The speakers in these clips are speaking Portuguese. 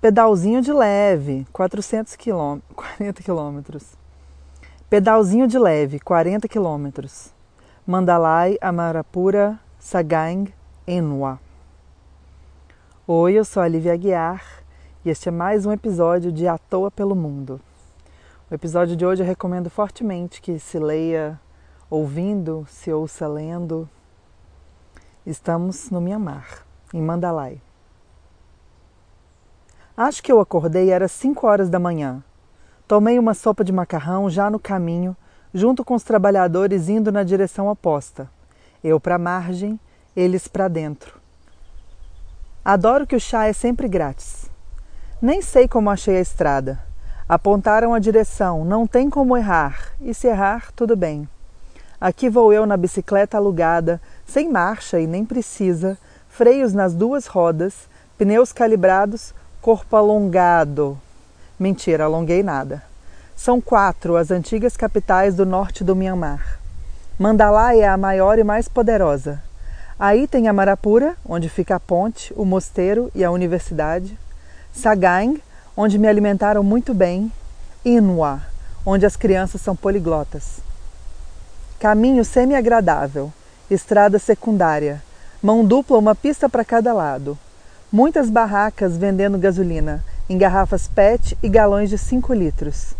Pedalzinho de leve, 400 km, 40 quilômetros. Pedalzinho de leve, 40 quilômetros. Mandalay, Amarapura, Sagang, Enua. Oi, eu sou a Lívia Aguiar e este é mais um episódio de À Toa pelo Mundo. O episódio de hoje eu recomendo fortemente que se leia ouvindo, se ouça lendo. Estamos no Mianmar, em Mandalay. Acho que eu acordei era 5 horas da manhã. Tomei uma sopa de macarrão já no caminho, junto com os trabalhadores indo na direção oposta. Eu para a margem, eles para dentro. Adoro que o chá é sempre grátis. Nem sei como achei a estrada. Apontaram a direção, não tem como errar, e se errar, tudo bem. Aqui vou eu na bicicleta alugada, sem marcha e nem precisa, freios nas duas rodas, pneus calibrados, corpo alongado. Mentira, alonguei nada. São quatro as antigas capitais do norte do Myanmar. Mandalay é a maior e mais poderosa. Aí tem Amarapura, onde fica a ponte, o mosteiro e a universidade. Sagaing, onde me alimentaram muito bem. Inua, onde as crianças são poliglotas. Caminho semi-agradável, estrada secundária, mão dupla, uma pista para cada lado. Muitas barracas vendendo gasolina em garrafas PET e galões de 5 litros.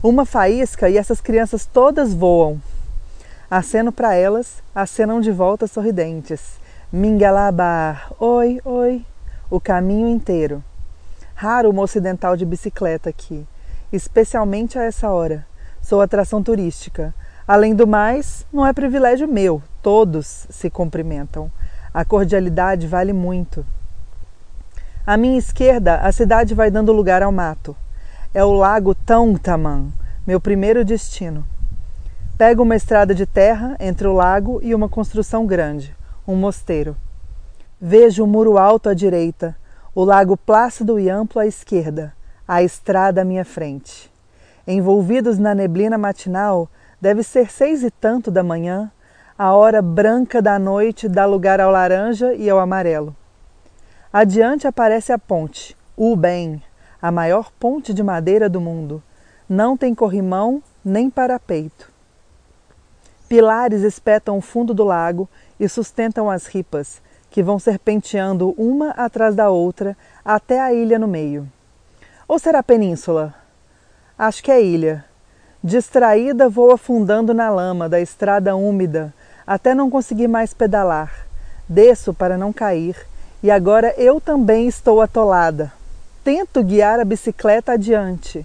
Uma faísca e essas crianças todas voam. Aceno para elas, acenam de volta sorridentes. Mingalabar, oi, oi, o caminho inteiro. Raro uma ocidental de bicicleta aqui, especialmente a essa hora. Sou atração turística. Além do mais, não é privilégio meu, todos se cumprimentam. A cordialidade vale muito. À minha esquerda, a cidade vai dando lugar ao mato. É o lago Tongtaman, meu primeiro destino. Pego uma estrada de terra entre o lago e uma construção grande, um mosteiro. Vejo o muro alto à direita, o lago plácido e amplo à esquerda, a estrada à minha frente. Envolvidos na neblina matinal, deve ser seis e tanto da manhã, a hora branca da noite dá lugar ao laranja e ao amarelo. Adiante aparece a ponte, Uben, a maior ponte de madeira do mundo. Não tem corrimão nem parapeito. Pilares espetam o fundo do lago e sustentam as ripas, que vão serpenteando uma atrás da outra até a ilha no meio. Ou será península? Acho que é ilha. Distraída, vou afundando na lama da estrada úmida até não conseguir mais pedalar. Desço para não cair e agora eu também estou atolada. Tento guiar a bicicleta adiante.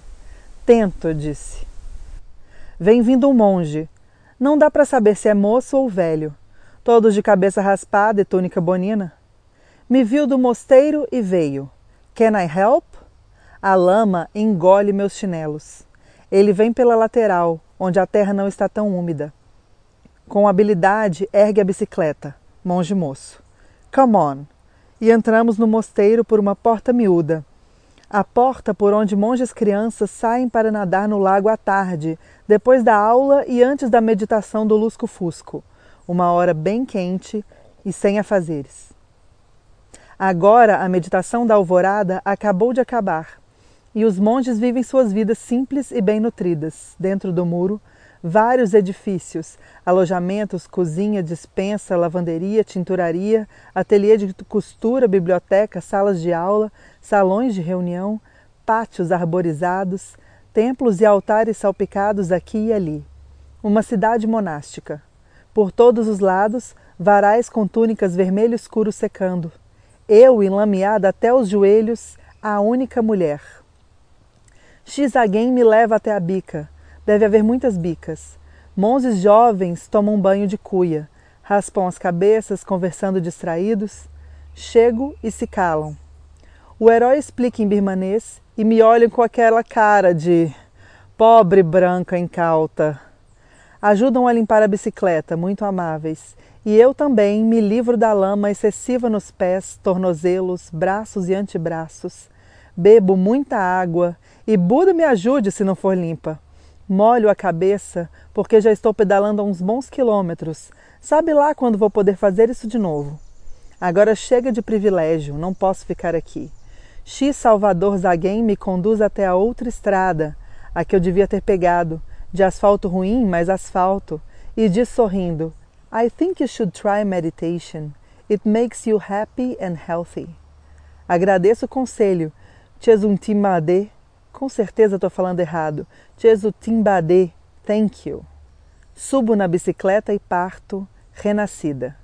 Tento, disse. Vem vindo um monge. Não dá para saber se é moço ou velho. Todos de cabeça raspada e túnica bonina. Me viu do mosteiro e veio. Can I help? A lama engole meus chinelos. Ele vem pela lateral, onde a terra não está tão úmida. Com habilidade, ergue a bicicleta. Monge moço. Come on, e entramos no mosteiro por uma porta miúda. A porta por onde monges crianças saem para nadar no lago à tarde, depois da aula e antes da meditação do lusco-fusco, uma hora bem quente e sem afazeres. Agora a meditação da alvorada acabou de acabar e os monges vivem suas vidas simples e bem nutridas, dentro do muro, vários edifícios, alojamentos, cozinha, dispensa, lavanderia, tinturaria, ateliê de costura, biblioteca, salas de aula, salões de reunião, pátios arborizados, templos e altares salpicados aqui e ali. Uma cidade monástica. Por todos os lados, varais com túnicas vermelho escuro secando. Eu, enlameada até os joelhos, a única mulher. Xaguém me leva até a bica, Deve haver muitas bicas. Monges jovens tomam banho de cuia, raspam as cabeças, conversando distraídos. Chego e se calam. O herói explica em birmanês e me olham com aquela cara de pobre branca incauta. Ajudam a limpar a bicicleta, muito amáveis, e eu também me livro da lama excessiva nos pés, tornozelos, braços e antebraços. Bebo muita água e Buda me ajude se não for limpa. Molho a cabeça porque já estou pedalando há uns bons quilômetros. Sabe lá quando vou poder fazer isso de novo? Agora chega de privilégio, não posso ficar aqui. X Salvador Zaguem me conduz até a outra estrada, a que eu devia ter pegado, de asfalto ruim, mas asfalto, e diz sorrindo: I think you should try meditation. It makes you happy and healthy. Agradeço o conselho. Chesuntimbade. Com certeza estou falando errado. Chesuntimbade. Thank you. Subo na bicicleta e parto, renascida.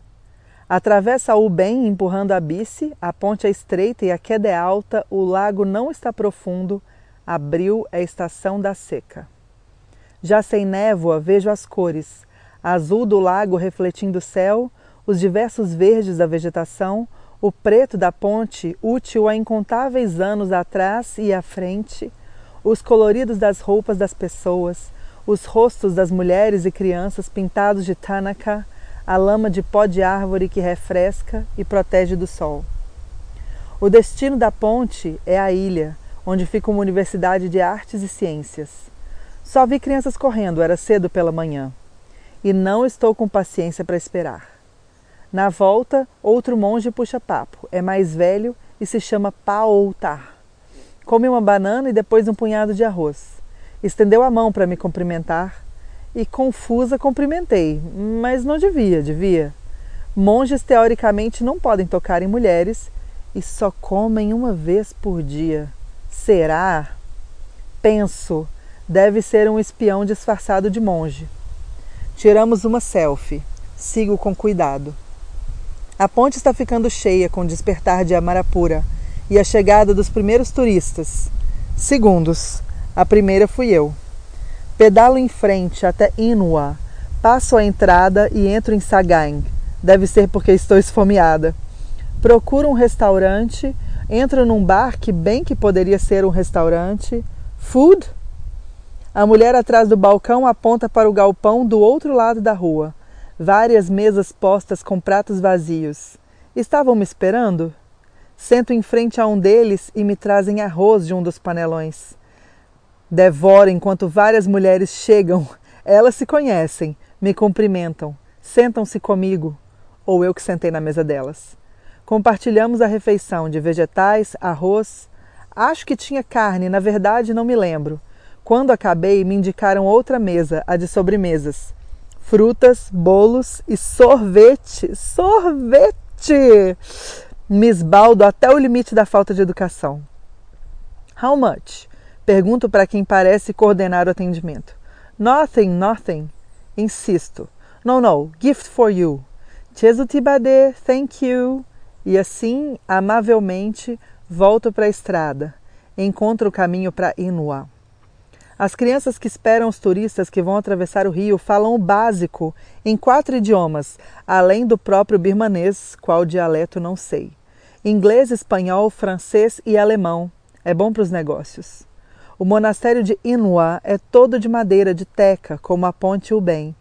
Atravessa o bem empurrando a bici, a ponte é estreita e a queda é alta, o lago não está profundo, abril é estação da seca. Já sem névoa, vejo as cores: azul do lago refletindo o céu, os diversos verdes da vegetação, o preto da ponte, útil há incontáveis anos atrás e à frente, os coloridos das roupas das pessoas, os rostos das mulheres e crianças pintados de Tanaka, a lama de pó de árvore que refresca e protege do sol. O destino da ponte é a ilha, onde fica uma universidade de artes e ciências. Só vi crianças correndo, era cedo pela manhã. E não estou com paciência para esperar. Na volta, outro monge puxa papo. É mais velho e se chama Paoutar. Come uma banana e depois um punhado de arroz. Estendeu a mão para me cumprimentar e confusa cumprimentei, mas não devia, devia. Monges teoricamente não podem tocar em mulheres e só comem uma vez por dia. Será? Penso, deve ser um espião disfarçado de monge. Tiramos uma selfie. Sigo com cuidado. A ponte está ficando cheia com o despertar de Amarapura e a chegada dos primeiros turistas. Segundos. A primeira fui eu. Pedalo em frente até Inua, passo a entrada e entro em Sagaing. Deve ser porque estou esfomeada. Procuro um restaurante, entro num bar que bem que poderia ser um restaurante. Food? A mulher atrás do balcão aponta para o galpão do outro lado da rua. Várias mesas postas com pratos vazios. Estavam me esperando? Sento em frente a um deles e me trazem arroz de um dos panelões. Devoro enquanto várias mulheres chegam. Elas se conhecem, me cumprimentam, sentam-se comigo, ou eu que sentei na mesa delas. Compartilhamos a refeição de vegetais, arroz. Acho que tinha carne, na verdade não me lembro. Quando acabei, me indicaram outra mesa, a de sobremesas. Frutas, bolos e sorvete. Sorvete! Me esbaldo até o limite da falta de educação. How much? Pergunto para quem parece coordenar o atendimento. Nothing, nothing. Insisto. No, no, gift for you. Chesutibade, thank you. E assim, amavelmente, volto para a estrada. Encontro o caminho para Inua. As crianças que esperam os turistas que vão atravessar o rio falam o básico em quatro idiomas, além do próprio birmanês, qual dialeto não sei. Inglês, espanhol, francês e alemão. É bom para os negócios. O monastério de Inua é todo de madeira de teca, como a ponte Ubem.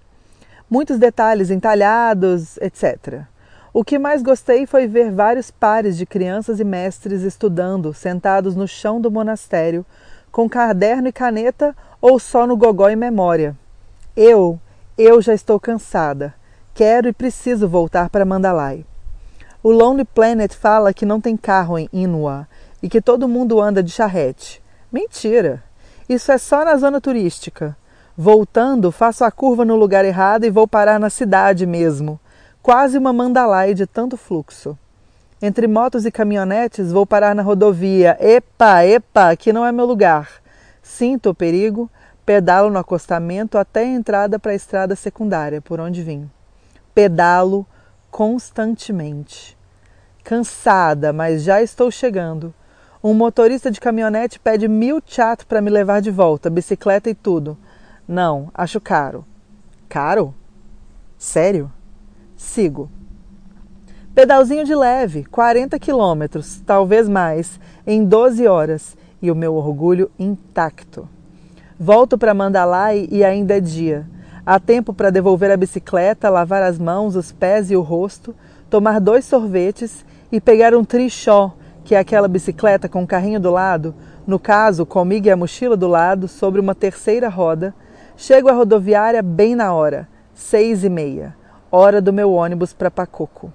Muitos detalhes entalhados, etc. O que mais gostei foi ver vários pares de crianças e mestres estudando, sentados no chão do monastério, com caderno e caneta ou só no gogó e memória. Eu, eu já estou cansada. Quero e preciso voltar para Mandalay. O Lonely Planet fala que não tem carro em Inua e que todo mundo anda de charrete. Mentira! Isso é só na zona turística. Voltando, faço a curva no lugar errado e vou parar na cidade mesmo. Quase uma mandalaia de tanto fluxo. Entre motos e caminhonetes, vou parar na rodovia. Epa, epa, aqui não é meu lugar. Sinto o perigo, pedalo no acostamento até a entrada para a estrada secundária, por onde vim. Pedalo constantemente. Cansada, mas já estou chegando. Um motorista de caminhonete pede mil chat para me levar de volta, bicicleta e tudo. Não, acho caro. Caro? Sério? Sigo. Pedalzinho de leve, 40 quilômetros, talvez mais, em 12 horas, e o meu orgulho intacto. Volto para Mandalay e ainda é dia. Há tempo para devolver a bicicleta, lavar as mãos, os pés e o rosto, tomar dois sorvetes e pegar um trichó que é aquela bicicleta com o carrinho do lado, no caso, comigo e a mochila do lado, sobre uma terceira roda, chego à rodoviária bem na hora, seis e meia, hora do meu ônibus para Pacoco.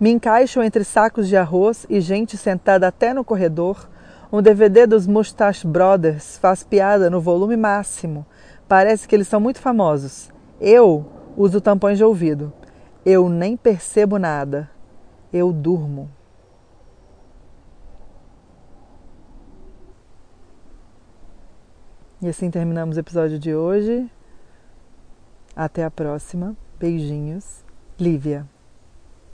Me encaixo entre sacos de arroz e gente sentada até no corredor. Um DVD dos Mustache Brothers faz piada no volume máximo. Parece que eles são muito famosos. Eu uso tampões de ouvido. Eu nem percebo nada. Eu durmo. E assim terminamos o episódio de hoje. Até a próxima. Beijinhos. Lívia.